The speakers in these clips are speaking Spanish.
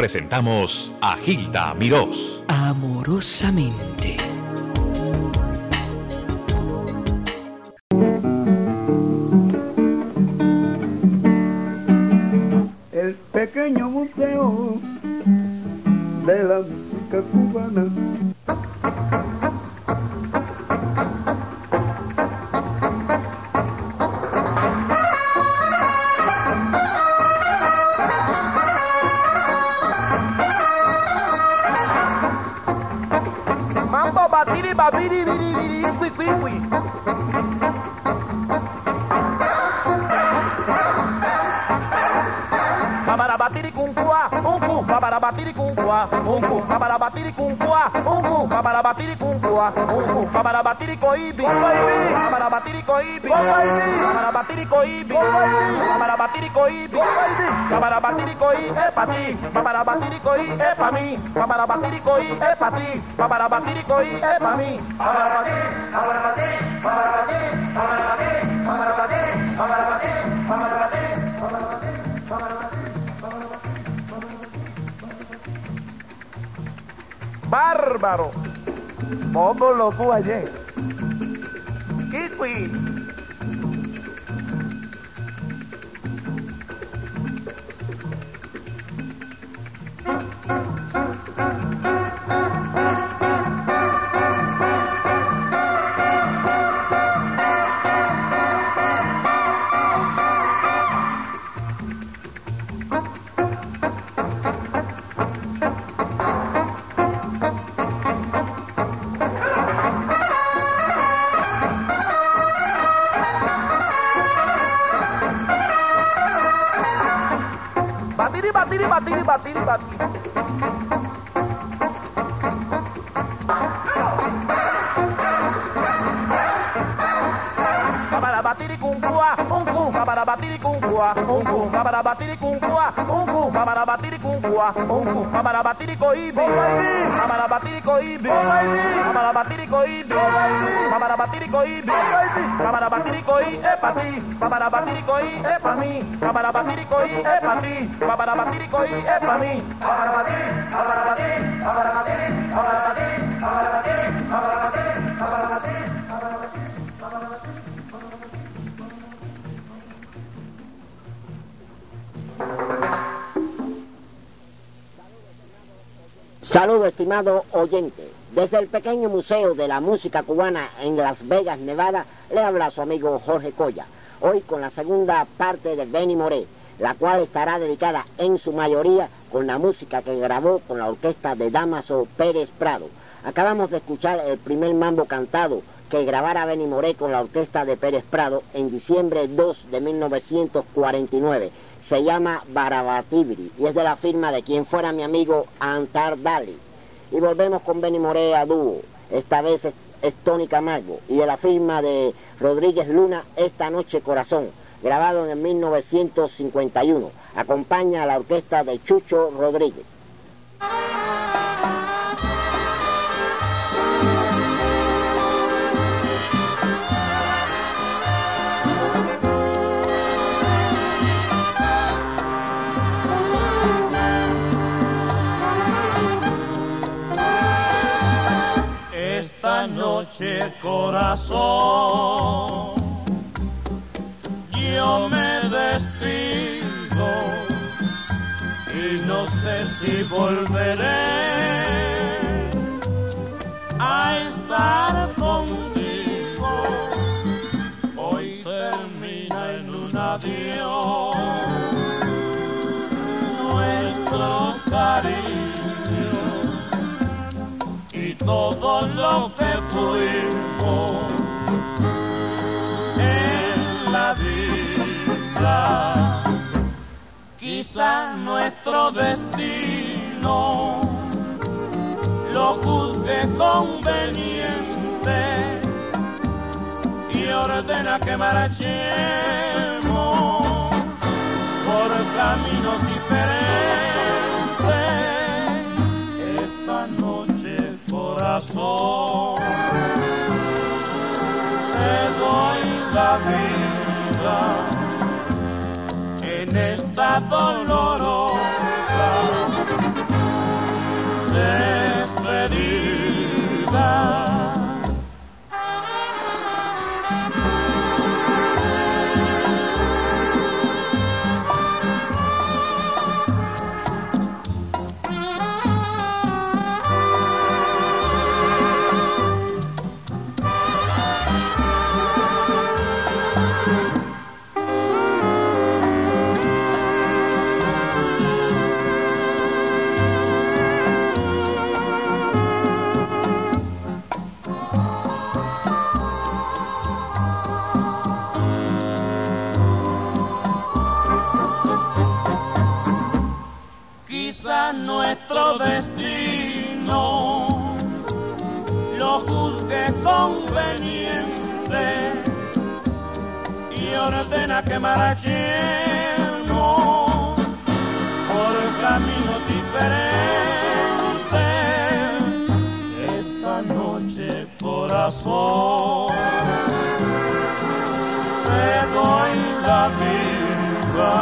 presentamos a Gilda Mirós. Amorosamente. Amatirico Ibi, Amatirico Ibi, Amatirico Ibi, Amatirico Ibi, Amatirico es para ti, Amatirico es para mí, Amatirico es para ti, Amatirico es para mí, Bárbaro. Modo loco ayer. Kiwi. Baba, Onku, Babala Batírico Ibi, Babala Batírico Ibi, Babala Batírico Ibi, Babala Batírico Ibi, Babala Batírico Ibi, para ti, Babala Batírico Ibi, es para mí, Babala Batírico Ibi, es para ti, Babala Batírico Ibi, es para mí, Babala Batí, Babala Batí, Babala Batí, Babala Batí, Babala Batí, Saludo, estimado oyente. Desde el pequeño Museo de la Música Cubana en Las Vegas, Nevada, le habla su amigo Jorge Coya. Hoy con la segunda parte de Benny Moré, la cual estará dedicada en su mayoría con la música que grabó con la orquesta de Damaso Pérez Prado. Acabamos de escuchar el primer mambo cantado que grabara Benny Moré con la orquesta de Pérez Prado en diciembre 2 de 1949 se llama Barabatibri y es de la firma de quien fuera mi amigo Antar Dali. Y volvemos con Benny Moré a dúo, esta vez es, es Tony Camargo, y de la firma de Rodríguez Luna, Esta Noche Corazón, grabado en el 1951. Acompaña a la orquesta de Chucho Rodríguez. Noche corazón, yo me despido y no sé si volveré a estar contigo. Hoy termina en un adiós nuestro cariño todo lo que fuimos en la vida. Quizá nuestro destino lo juzgue conveniente y ordena que marchemos por caminos diferentes corazón. Te doy la vida en esta dolorosa. Corazón. Te doy la vida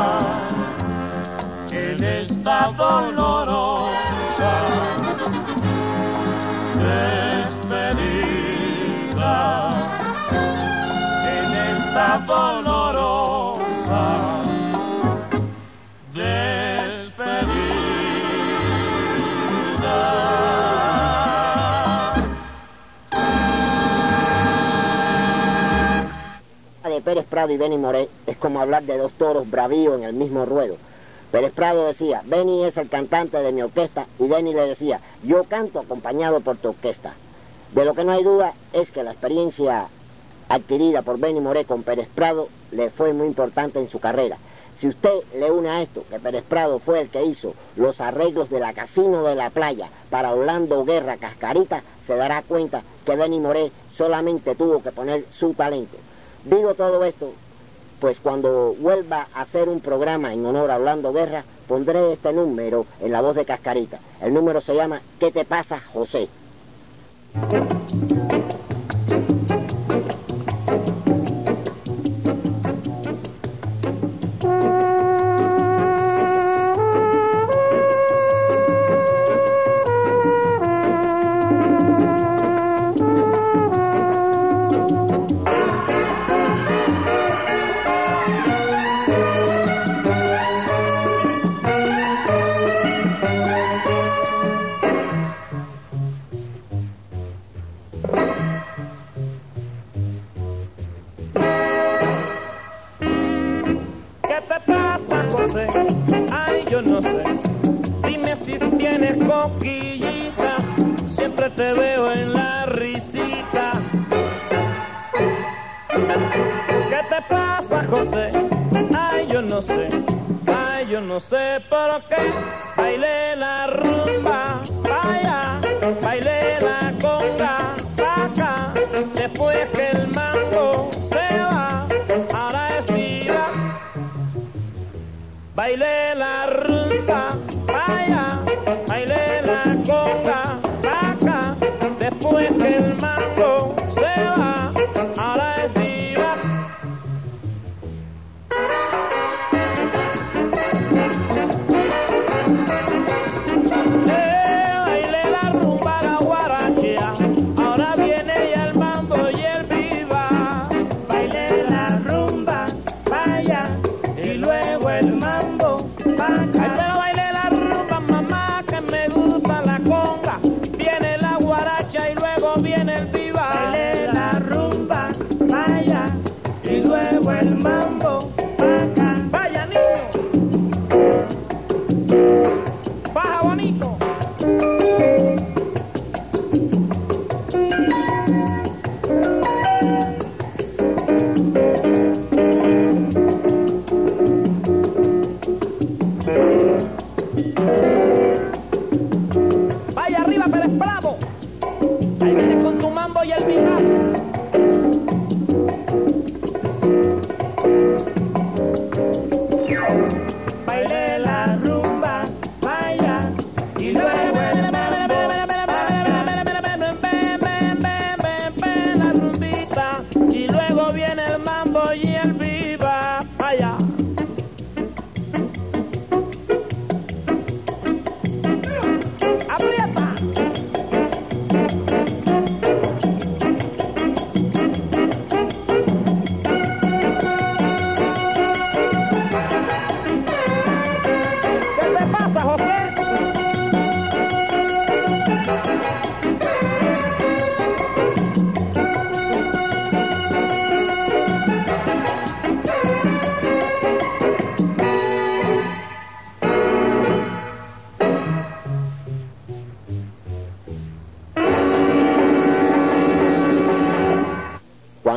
en esta dolorosa despedida en esta dolorosa Y Benny Moré es como hablar de dos toros bravíos en el mismo ruedo. Pérez Prado decía, Benny es el cantante de mi orquesta y Benny le decía, yo canto acompañado por tu orquesta. De lo que no hay duda es que la experiencia adquirida por Benny Moré con Pérez Prado le fue muy importante en su carrera. Si usted le une a esto que Pérez Prado fue el que hizo los arreglos de la Casino de la Playa para Orlando Guerra Cascarita, se dará cuenta que Benny Moré solamente tuvo que poner su talento. Digo todo esto, pues cuando vuelva a hacer un programa en honor a Orlando Guerra, pondré este número en la voz de Cascarita. El número se llama ¿Qué te pasa, José?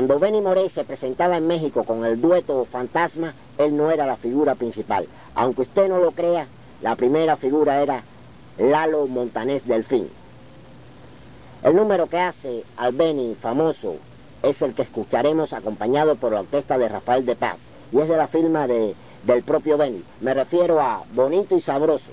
Cuando Benny Moré se presentaba en México con el dueto Fantasma, él no era la figura principal. Aunque usted no lo crea, La primera figura era Lalo Montanés Delfín. El número que hace al Beni famoso es el que escucharemos acompañado por la orquesta de Rafael de Paz y es de la firma de, del propio Beni. Me refiero a Bonito y Sabroso.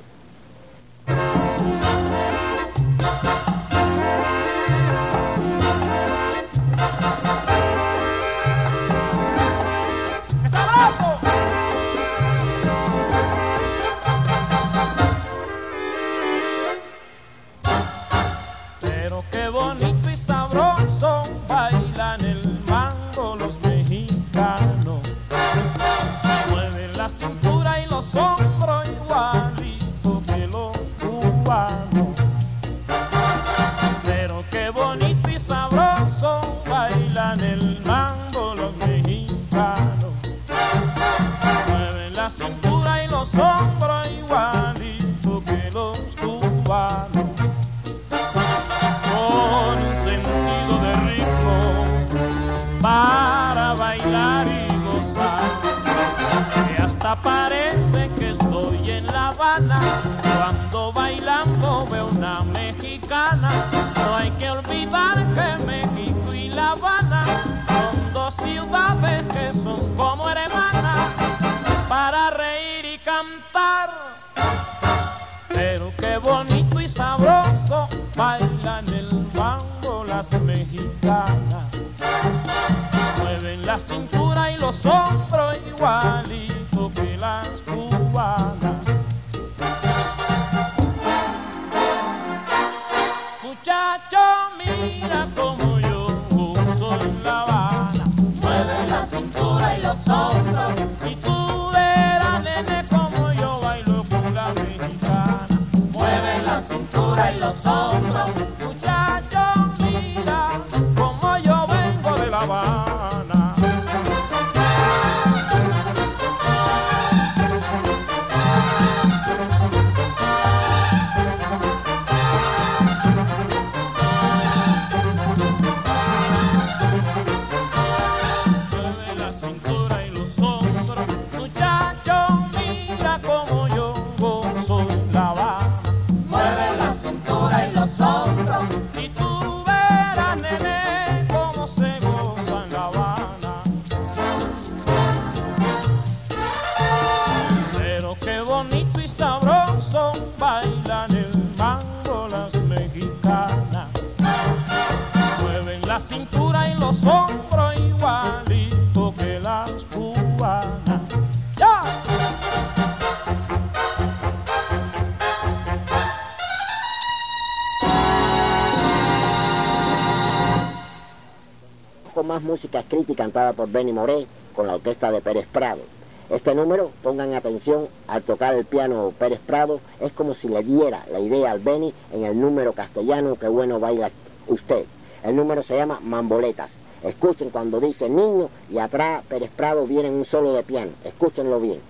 Ciudades que son como hermanas para reír y cantar. Pero qué bonito y sabroso bailan el mango las mexicanas. Mueven la cintura y los hombros igualito que las más música escrita y cantada por Benny Moré con la orquesta de Pérez Prado. Este número, pongan atención, al tocar el piano Pérez Prado, es como si le diera la idea al Benny en el número castellano que bueno baila usted. El número se llama Mamboletas. Escuchen cuando dice niño y atrás Pérez Prado viene en un solo de piano. Escúchenlo bien.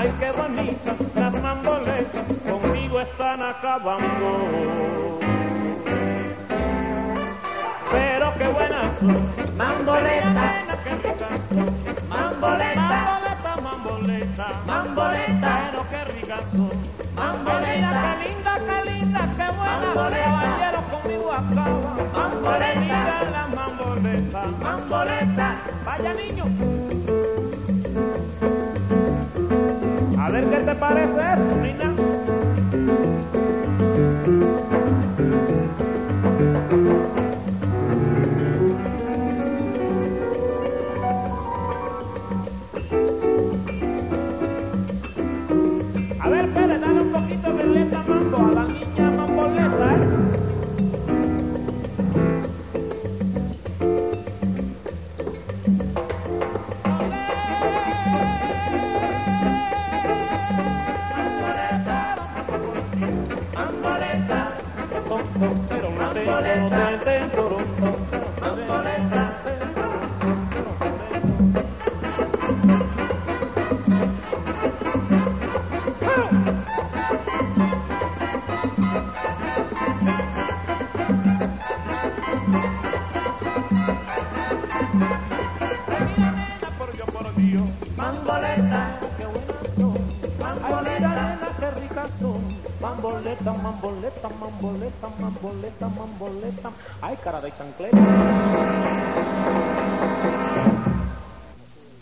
Ay, qué bonitas, las mamboletas conmigo están acabando. Pero qué buenas son Mamboleta, qué ricas son. Mamboleta, mamboleta, mamboleta, pero qué ricas son. Mamboleta, qué linda, qué linda, qué buena. Caballero conmigo acaba. Mamboleta, la mamboleta, mamboleta. Vaya niño. Qué te parece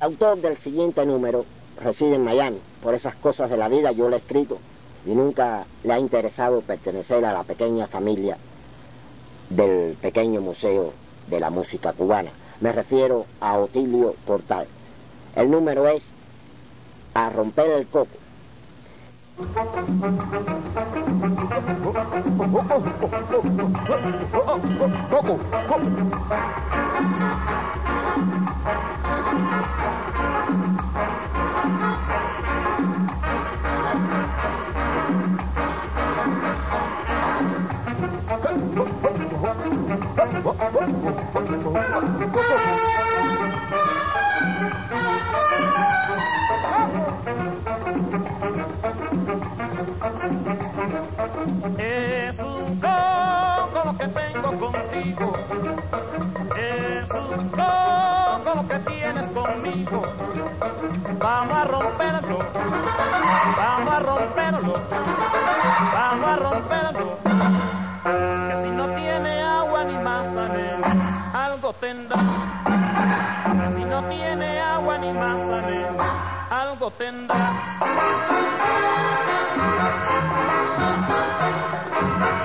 autor del siguiente número reside en Miami. Por esas cosas de la vida yo lo he escrito y nunca le ha interesado pertenecer a la pequeña familia del pequeño museo de la música cubana. Me refiero a Otilio Portal. El número es A romper el coco. Es un coco lo que tengo contigo. Es un coco lo que tienes conmigo. Vamos a romperlo. Vamos a romperlo. Vamos a romperlo. Tendrá. Si no tiene agua ni masa, nena, algo tendrá.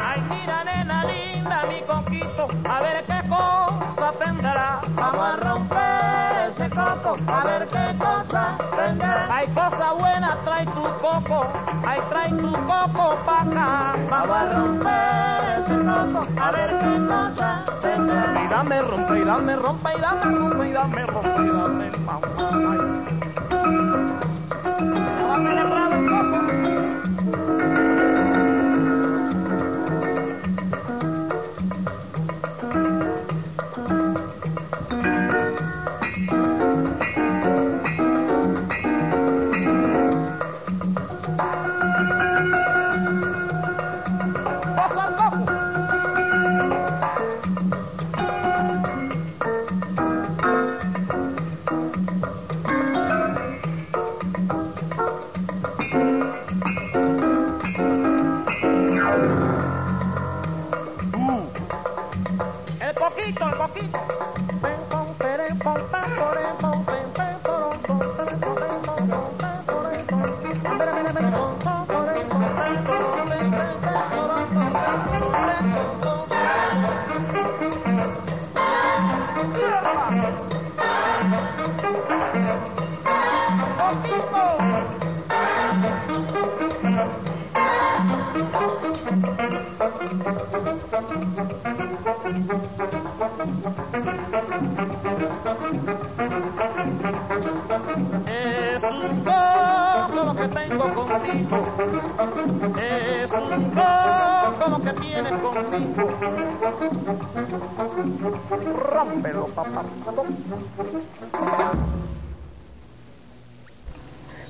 Ay, mira, nena linda, mi coquito, a ver qué cosa tendrá. Vamos a romper ese coco, a ver qué cosa tendrá. Hay cosa buena, trae tu coco, ay, trae tu coco pa' acá. Vamos a romper ese coco, a ver qué cosa Y dame rompe, y dame rompe, y dame rompe, y dame rompe, y dame. Ya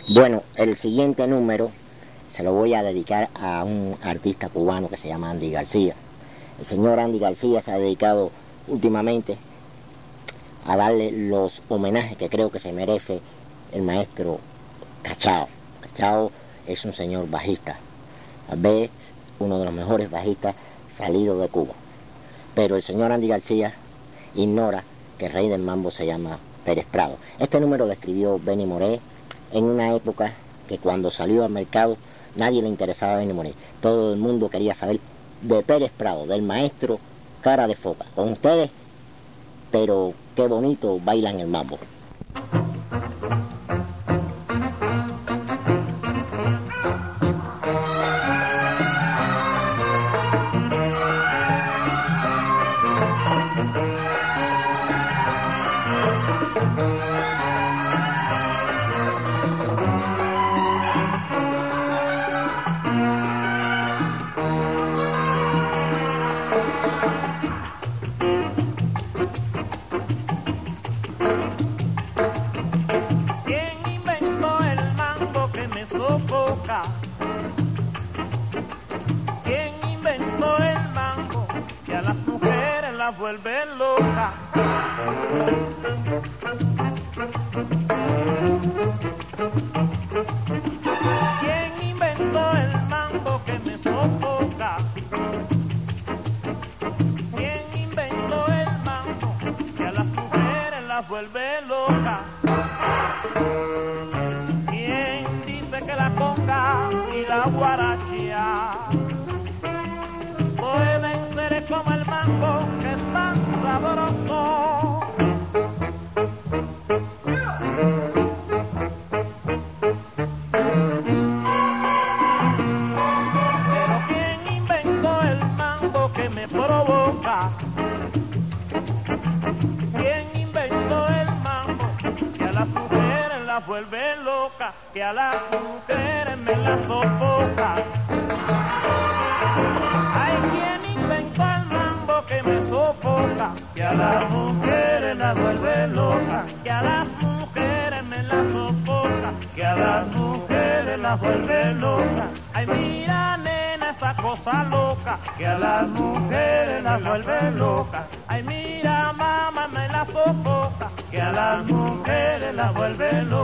Bueno, el siguiente número se lo voy a dedicar a un artista cubano que se llama Andy García. El señor Andy García se ha dedicado últimamente a darle los homenajes que creo que se merece el maestro Cachao. Cachao es un señor bajista, tal vez uno de los mejores bajistas salido de Cuba. Pero el señor Andy García Ignora que el rey del mambo se llama Pérez Prado. Este número lo escribió Benny Moré en una época que cuando salió al mercado nadie le interesaba a Benny Moré. Todo el mundo quería saber de Pérez Prado, del maestro Cara de Foca. Con ustedes, pero qué bonito bailan el mambo. Sabroso. vuelve loco.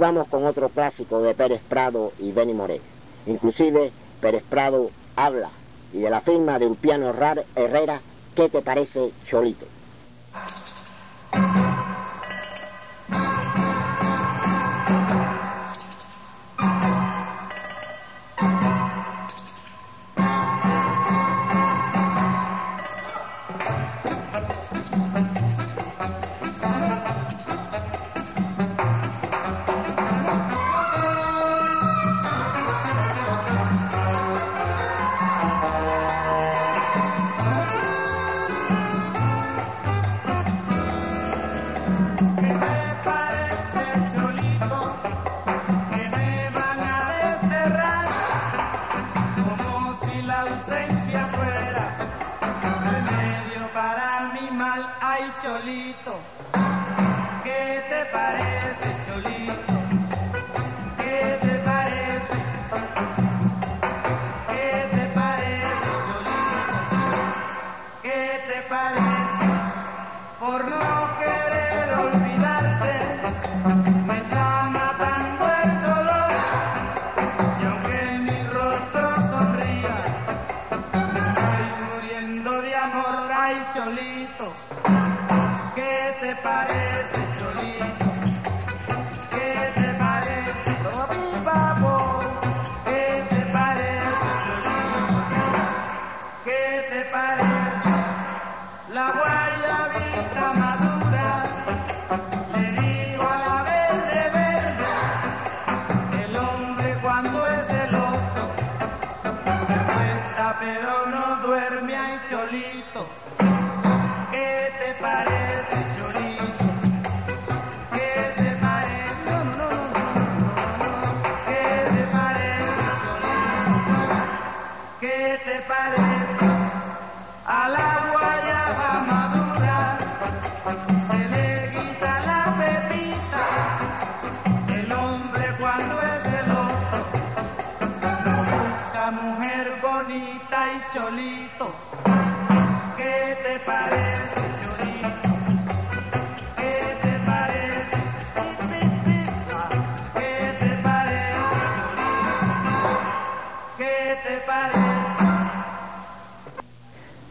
Vamos con otro clásico de Pérez Prado y Benny Moré. Inclusive Pérez Prado habla y de la firma de Ulpiano Herrera, ¿qué te parece Cholito? Cholito, ¿qué te parece?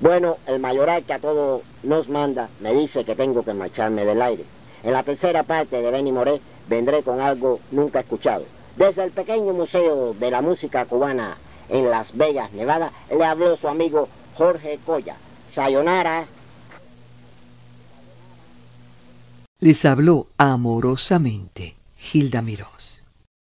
Bueno, el mayoral que a todos nos manda me dice que tengo que marcharme del aire. En la tercera parte de Benny Moré vendré con algo nunca escuchado. Desde el pequeño museo de la música cubana en Las Vegas, Nevada, le habló su amigo Jorge Coya. Sayonara. Les habló amorosamente Hilda Mirós.